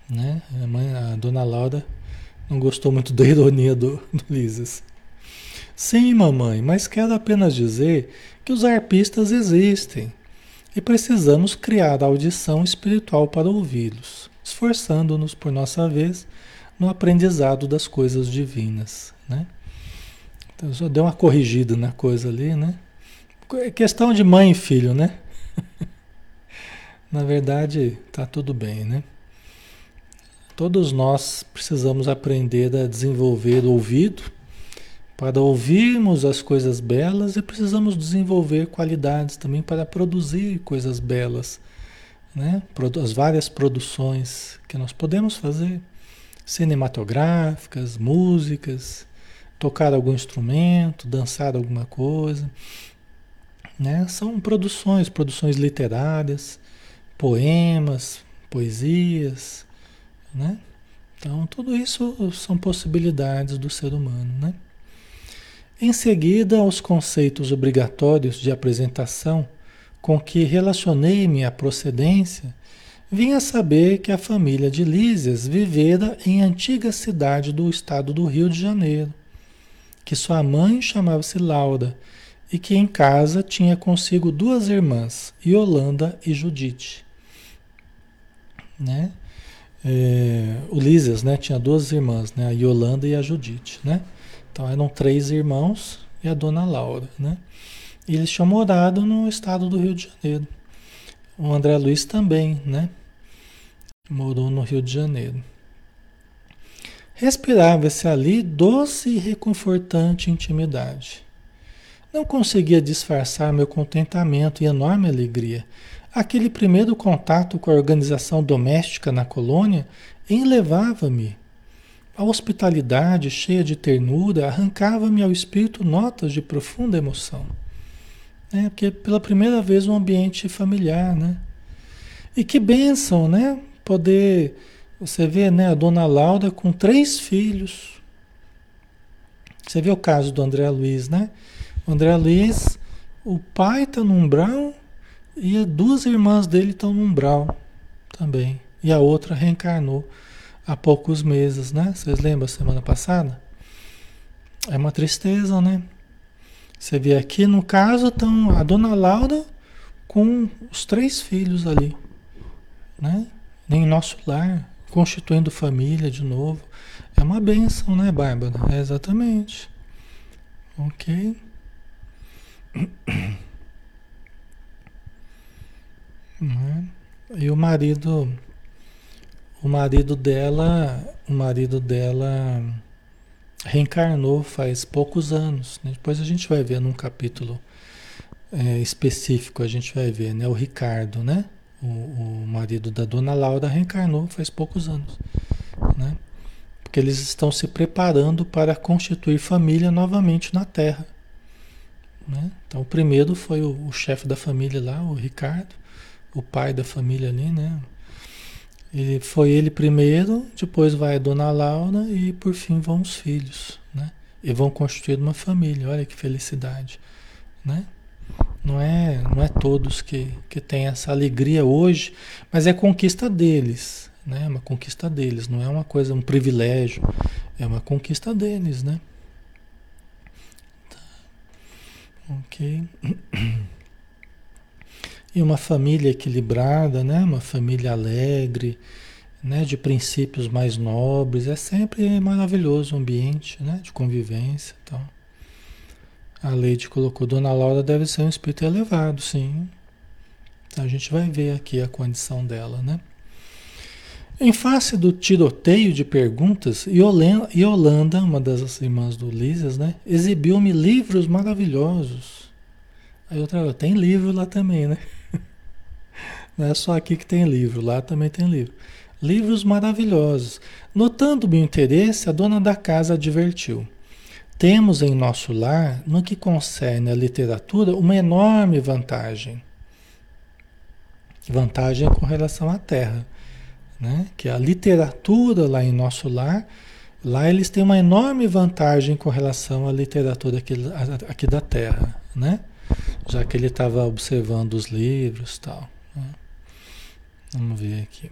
né? A, mãe, a dona Laura não gostou muito da ironia do, do Lises. Sim, mamãe, mas quero apenas dizer que os arpistas existem e precisamos criar audição espiritual para ouvi-los, esforçando-nos por nossa vez no aprendizado das coisas divinas, né? Então, só deu uma corrigida na coisa ali, né? É questão de mãe e filho, né? *laughs* na verdade, tá tudo bem, né? Todos nós precisamos aprender a desenvolver o ouvido para ouvirmos as coisas belas e precisamos desenvolver qualidades também para produzir coisas belas, né? As várias produções que nós podemos fazer cinematográficas, músicas, tocar algum instrumento, dançar alguma coisa. Né? São produções, produções literárias, poemas, poesias, né? Então, tudo isso são possibilidades do ser humano, né? Em seguida, aos conceitos obrigatórios de apresentação com que relacionei minha procedência, Vim a saber que a família de Lísias vivera em antiga cidade do estado do Rio de Janeiro, que sua mãe chamava-se Laura e que em casa tinha consigo duas irmãs, Yolanda e Judite. Né? É, o Lísias né, tinha duas irmãs, né, a Yolanda e a Judite. Né? Então eram três irmãos e a dona Laura. Né? E eles tinham morado no estado do Rio de Janeiro. O André Luiz também, né? Morou no Rio de Janeiro. Respirava-se ali doce e reconfortante intimidade. Não conseguia disfarçar meu contentamento e enorme alegria. Aquele primeiro contato com a organização doméstica na colônia enlevava-me. A hospitalidade cheia de ternura arrancava-me ao espírito notas de profunda emoção. É, porque pela primeira vez um ambiente familiar, né? E que bênção, né? Poder. Você vê, né, a dona Laura com três filhos. Você vê o caso do André Luiz, né? O André Luiz, o pai está no umbral e duas irmãs dele estão no umbral também. E a outra reencarnou há poucos meses, né? Vocês lembram semana passada? É uma tristeza, né? Você vê aqui, no caso, estão a dona Laura com os três filhos ali, né? Em nosso lar, constituindo família de novo. É uma benção, né, Bárbara? É exatamente. Ok. Né? E o marido, o marido dela, o marido dela reencarnou faz poucos anos. Né? Depois a gente vai ver num capítulo é, específico, a gente vai ver, né? O Ricardo, né? O, o marido da dona Laura reencarnou faz poucos anos, né? Porque eles estão se preparando para constituir família novamente na Terra. Né? Então, o primeiro foi o, o chefe da família lá, o Ricardo, o pai da família ali, né? Ele, foi ele primeiro, depois vai a dona Laura e por fim vão os filhos, né? E vão constituir uma família, olha que felicidade, né? Não é, não é todos que, que têm essa alegria hoje, mas é conquista deles, né? É uma conquista deles, não é uma coisa, um privilégio, é uma conquista deles, né? Tá. Ok. *clears throat* E uma família equilibrada, né? Uma família alegre, né? De princípios mais nobres, é sempre maravilhoso o ambiente, né? De convivência, então. A Leide colocou, Dona Laura deve ser um espírito elevado, sim. Então a gente vai ver aqui a condição dela, né? Em face do tiroteio de perguntas, Yolanda, uma das irmãs do Lísias, né, exibiu-me livros maravilhosos. Aí outra, tem livro lá também, né? *laughs* Não é só aqui que tem livro, lá também tem livro. Livros maravilhosos. Notando meu interesse, a dona da casa advertiu. Temos em nosso lar, no que concerne à literatura, uma enorme vantagem. Vantagem com relação à terra né? que a literatura lá em nosso lar, lá eles têm uma enorme vantagem com relação à literatura aqui, aqui da Terra, né? já que ele estava observando os livros tal. Né? Vamos ver aqui.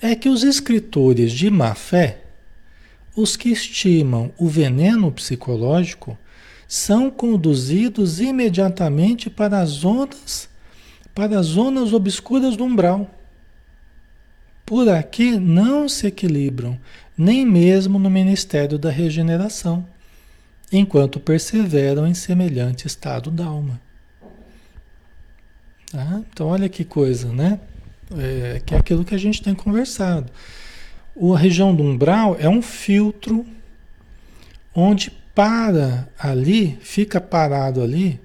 É que os escritores de má fé, os que estimam o veneno psicológico, são conduzidos imediatamente para as ondas para as zonas obscuras do umbral. Por aqui não se equilibram, nem mesmo no ministério da regeneração, enquanto perseveram em semelhante estado da alma. Tá? Então, olha que coisa, né? É, que é aquilo que a gente tem conversado. A região do umbral é um filtro onde para ali, fica parado ali,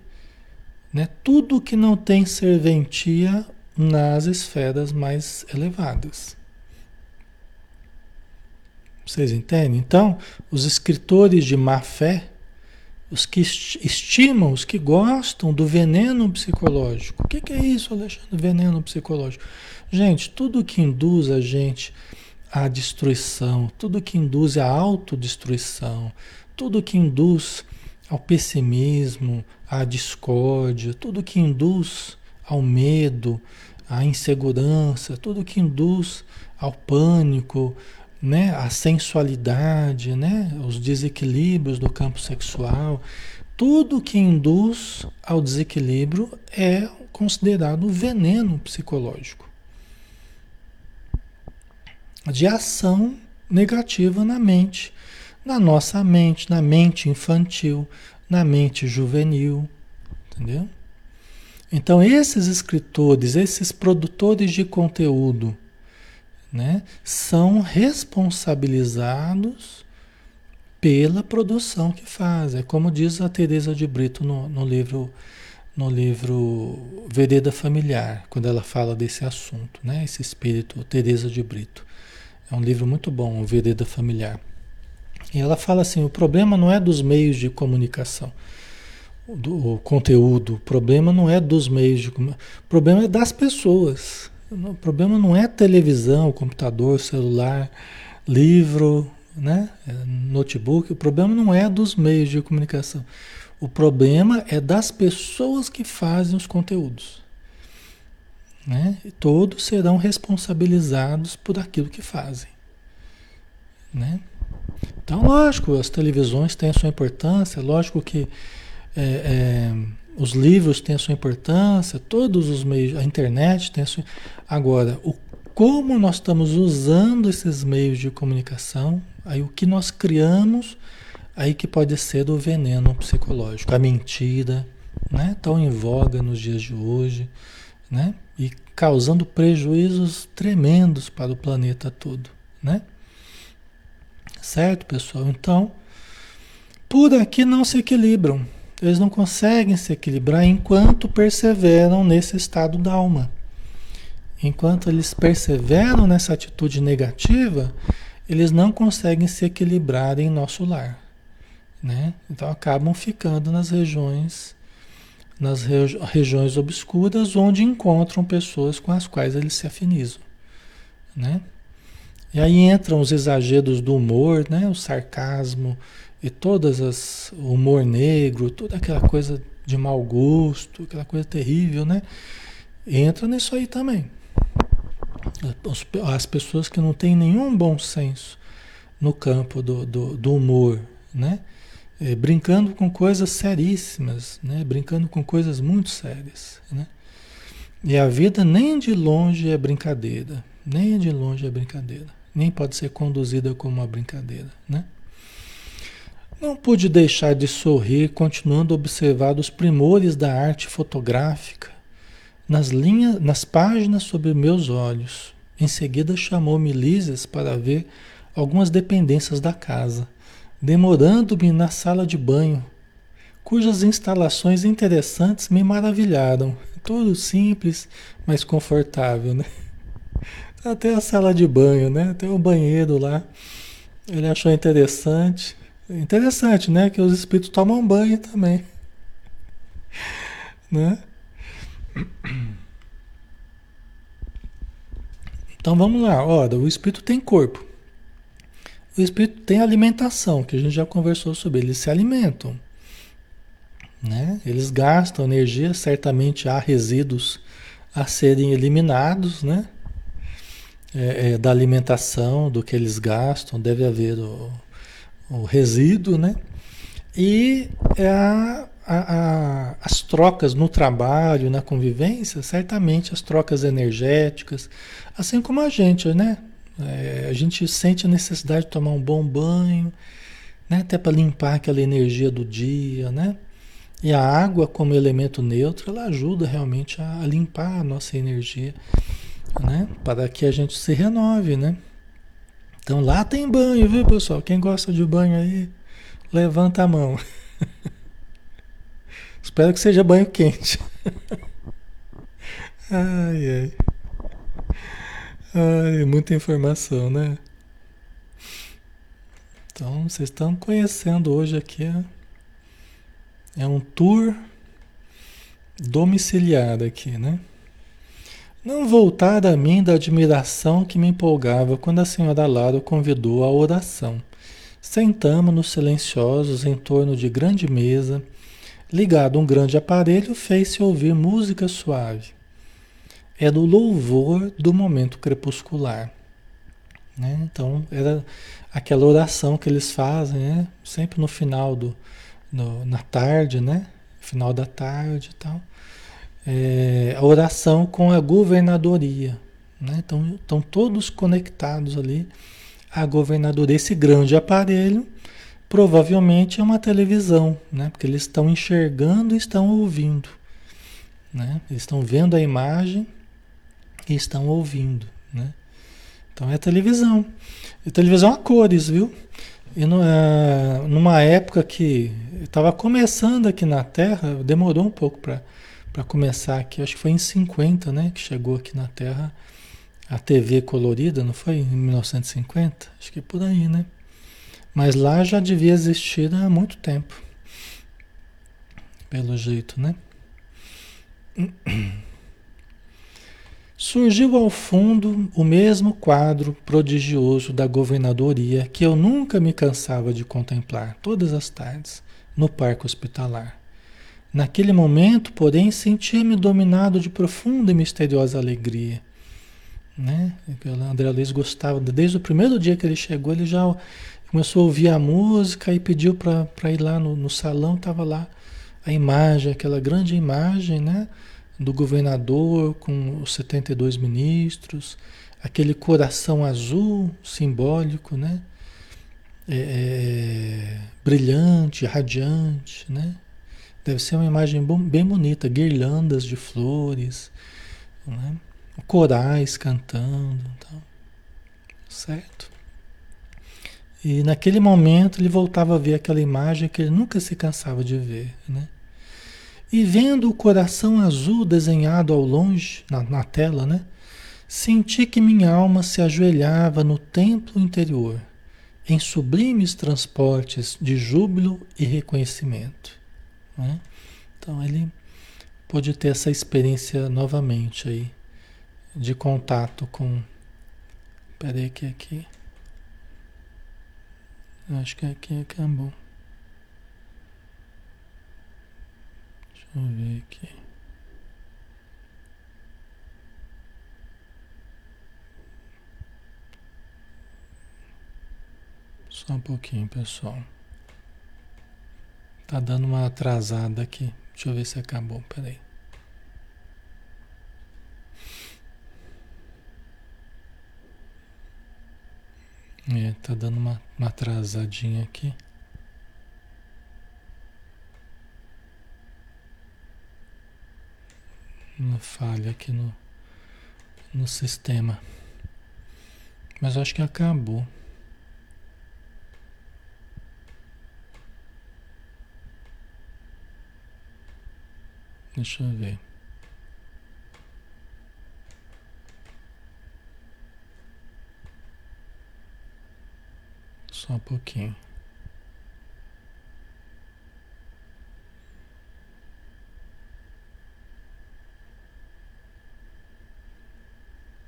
né? Tudo que não tem serventia nas esferas mais elevadas. Vocês entendem? Então, os escritores de má fé, os que estimam, os que gostam do veneno psicológico. O que, que é isso, Alexandre? Veneno psicológico. Gente, tudo que induz a gente à destruição, tudo que induz à autodestruição, tudo que induz ao pessimismo, à discórdia, tudo que induz ao medo, à insegurança, tudo que induz ao pânico, né, à sensualidade, né, os desequilíbrios do campo sexual, tudo que induz ao desequilíbrio é considerado veneno psicológico de ação negativa na mente na nossa mente, na mente infantil, na mente juvenil, entendeu? Então esses escritores, esses produtores de conteúdo, né, são responsabilizados pela produção que fazem. É como diz a Teresa de Brito no, no livro no livro Vereda Familiar, quando ela fala desse assunto, né? Esse espírito, Teresa de Brito. É um livro muito bom, o Vereda Familiar. E ela fala assim: o problema não é dos meios de comunicação, do conteúdo, o problema não é dos meios de comunicação, o problema é das pessoas. O problema não é televisão, computador, celular, livro, né? notebook. O problema não é dos meios de comunicação. O problema é das pessoas que fazem os conteúdos. Né? E todos serão responsabilizados por aquilo que fazem. Né? Então, lógico, as televisões têm a sua importância, lógico que é, é, os livros têm a sua importância, todos os meios, a internet tem a sua. Agora, o, como nós estamos usando esses meios de comunicação, aí o que nós criamos, aí que pode ser o veneno psicológico, a mentira, né? tão em voga nos dias de hoje, né? Causando prejuízos tremendos para o planeta todo. Né? Certo, pessoal? Então, por aqui não se equilibram. Eles não conseguem se equilibrar enquanto perseveram nesse estado da alma. Enquanto eles perseveram nessa atitude negativa, eles não conseguem se equilibrar em nosso lar. Né? Então acabam ficando nas regiões nas regi regiões obscuras onde encontram pessoas com as quais eles se afinizam, né? E aí entram os exageros do humor, né? O sarcasmo e todas as o humor negro, toda aquela coisa de mau gosto, aquela coisa terrível, né? Entra nisso aí também. As pessoas que não têm nenhum bom senso no campo do, do, do humor, né? É, brincando com coisas seríssimas, né? Brincando com coisas muito sérias, né? E a vida nem de longe é brincadeira, nem de longe é brincadeira nem pode ser conduzida como uma brincadeira, né? Não pude deixar de sorrir, continuando a observar os primores da arte fotográfica nas linhas, nas páginas sobre meus olhos. Em seguida chamou-me Lises para ver algumas dependências da casa, demorando-me na sala de banho, cujas instalações interessantes me maravilharam. Tudo simples, mas confortável, né? *laughs* Até a sala de banho, né? Até o banheiro lá. Ele achou interessante. Interessante, né? Que os espíritos tomam banho também. *laughs* Né? Então vamos lá. Ora, o espírito tem corpo. O espírito tem alimentação, que a gente já conversou sobre. Eles se alimentam. Né? Eles gastam energia, certamente há resíduos a serem eliminados, né? é, é, da alimentação, do que eles gastam, deve haver o, o resíduo, né? E é a, a, a, as trocas no trabalho, na convivência, certamente as trocas energéticas, assim como a gente, né? É, a gente sente a necessidade de tomar um bom banho, né? até para limpar aquela energia do dia, né? E a água, como elemento neutro, ela ajuda realmente a limpar a nossa energia né? Para que a gente se renove, né? Então lá tem banho, viu, pessoal? Quem gosta de banho aí, levanta a mão. *laughs* Espero que seja banho quente. *laughs* ai, ai. Ai, muita informação, né? Então, vocês estão conhecendo hoje aqui. É, é um tour domiciliar aqui, né? Não voltar a mim da admiração que me empolgava quando a senhora Lara o convidou à oração. Sentamos-nos silenciosos em torno de grande mesa. Ligado um grande aparelho, fez-se ouvir música suave. Era o louvor do momento crepuscular. Né? Então, era aquela oração que eles fazem, né? sempre no final do. No, na tarde, né? Final da tarde e tal é, a oração com a governadoria. Né? Então, estão todos conectados ali à governadoria. Esse grande aparelho provavelmente é uma televisão, né? porque eles estão enxergando e estão ouvindo. Né? Eles estão vendo a imagem estão ouvindo. Né? Então é televisão. E televisão a cores, viu? E no, é, numa época que estava começando aqui na Terra, demorou um pouco para começar aqui, acho que foi em 50, né, que chegou aqui na Terra a TV colorida, não foi? Em 1950? Acho que é por aí, né? Mas lá já devia existir há muito tempo. Pelo jeito, né? *clears throat* Surgiu ao fundo o mesmo quadro prodigioso da governadoria que eu nunca me cansava de contemplar todas as tardes no parque hospitalar Naquele momento, porém, sentia-me dominado de profunda e misteriosa alegria. Né? O André Luiz gostava, desde o primeiro dia que ele chegou, ele já começou a ouvir a música e pediu para ir lá no, no salão, estava lá a imagem, aquela grande imagem né? Do governador com os 72 ministros, aquele coração azul simbólico, né? É, é, brilhante, radiante, né? Deve ser uma imagem bem bonita, guirlandas de flores, né? corais cantando, então, certo? E naquele momento ele voltava a ver aquela imagem que ele nunca se cansava de ver, né? E vendo o coração azul desenhado ao longe, na, na tela, né? Senti que minha alma se ajoelhava no templo interior, em sublimes transportes de júbilo e reconhecimento. Né? Então ele pôde ter essa experiência novamente aí de contato com. Peraí que aqui. Acho que aqui acabou. Eu ver aqui. Só um pouquinho, pessoal. Tá dando uma atrasada aqui. Deixa eu ver se acabou. Peraí. É, tá dando uma, uma atrasadinha aqui. Uma falha aqui no, no sistema. Mas acho que acabou. Deixa eu ver. Só um pouquinho.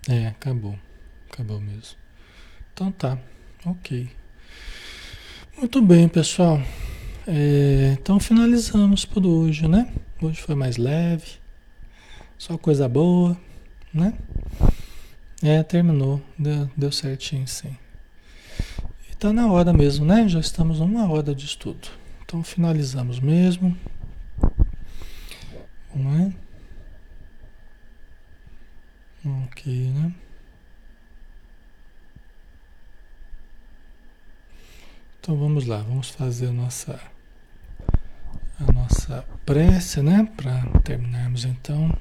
É, acabou. Acabou mesmo. Então tá, ok. Muito bem, pessoal. É, então finalizamos por hoje, né? Hoje foi mais leve, só coisa boa, né? É, terminou, deu, deu certinho sim. E tá na hora mesmo, né? Já estamos numa hora de estudo. Então finalizamos mesmo. Não é? Ok, né? Então vamos lá, vamos fazer a nossa a nossa prece, né? Para terminarmos então.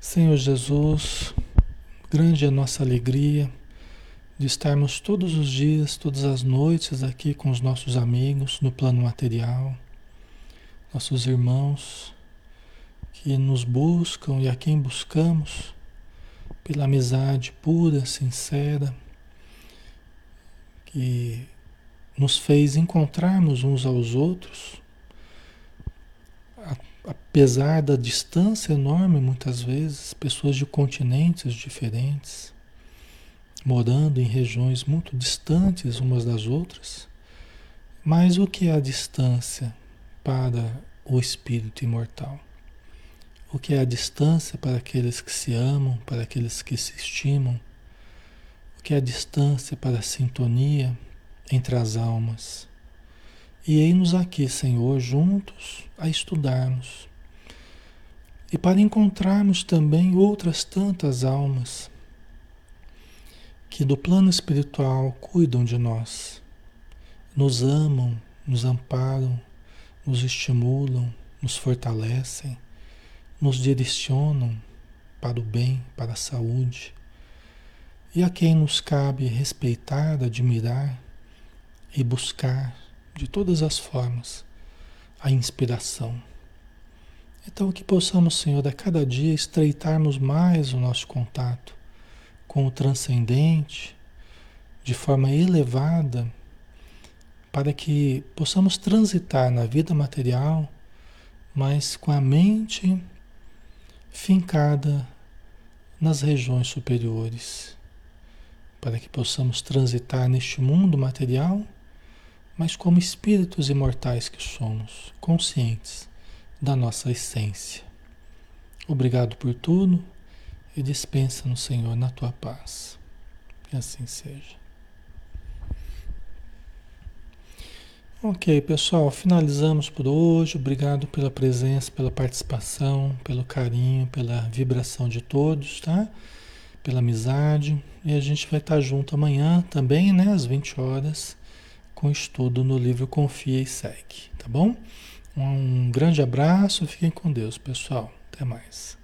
Senhor Jesus, grande é a nossa alegria de estarmos todos os dias, todas as noites aqui com os nossos amigos no plano material, nossos irmãos que nos buscam e a quem buscamos pela amizade pura, sincera, que nos fez encontrarmos uns aos outros apesar da distância enorme, muitas vezes, pessoas de continentes diferentes, morando em regiões muito distantes umas das outras. Mas o que é a distância para o espírito imortal? O que é a distância para aqueles que se amam, para aqueles que se estimam? O que é a distância para a sintonia entre as almas? E eis-nos aqui, Senhor, juntos a estudarmos e para encontrarmos também outras tantas almas que do plano espiritual cuidam de nós, nos amam, nos amparam, nos estimulam, nos fortalecem, nos direcionam para o bem, para a saúde, e a quem nos cabe respeitar, admirar e buscar de todas as formas a inspiração. Então, que possamos, Senhor, a cada dia estreitarmos mais o nosso contato com o transcendente de forma elevada, para que possamos transitar na vida material, mas com a mente fincada nas regiões superiores, para que possamos transitar neste mundo material mas como espíritos imortais que somos, conscientes da nossa essência. Obrigado por tudo e dispensa no Senhor na tua paz. Que assim seja. Ok, pessoal, finalizamos por hoje. Obrigado pela presença, pela participação, pelo carinho, pela vibração de todos, tá? Pela amizade. E a gente vai estar junto amanhã também, né, às 20 horas, com estudo no livro Confia e Segue, tá bom? Um grande abraço, fiquem com Deus, pessoal. Até mais.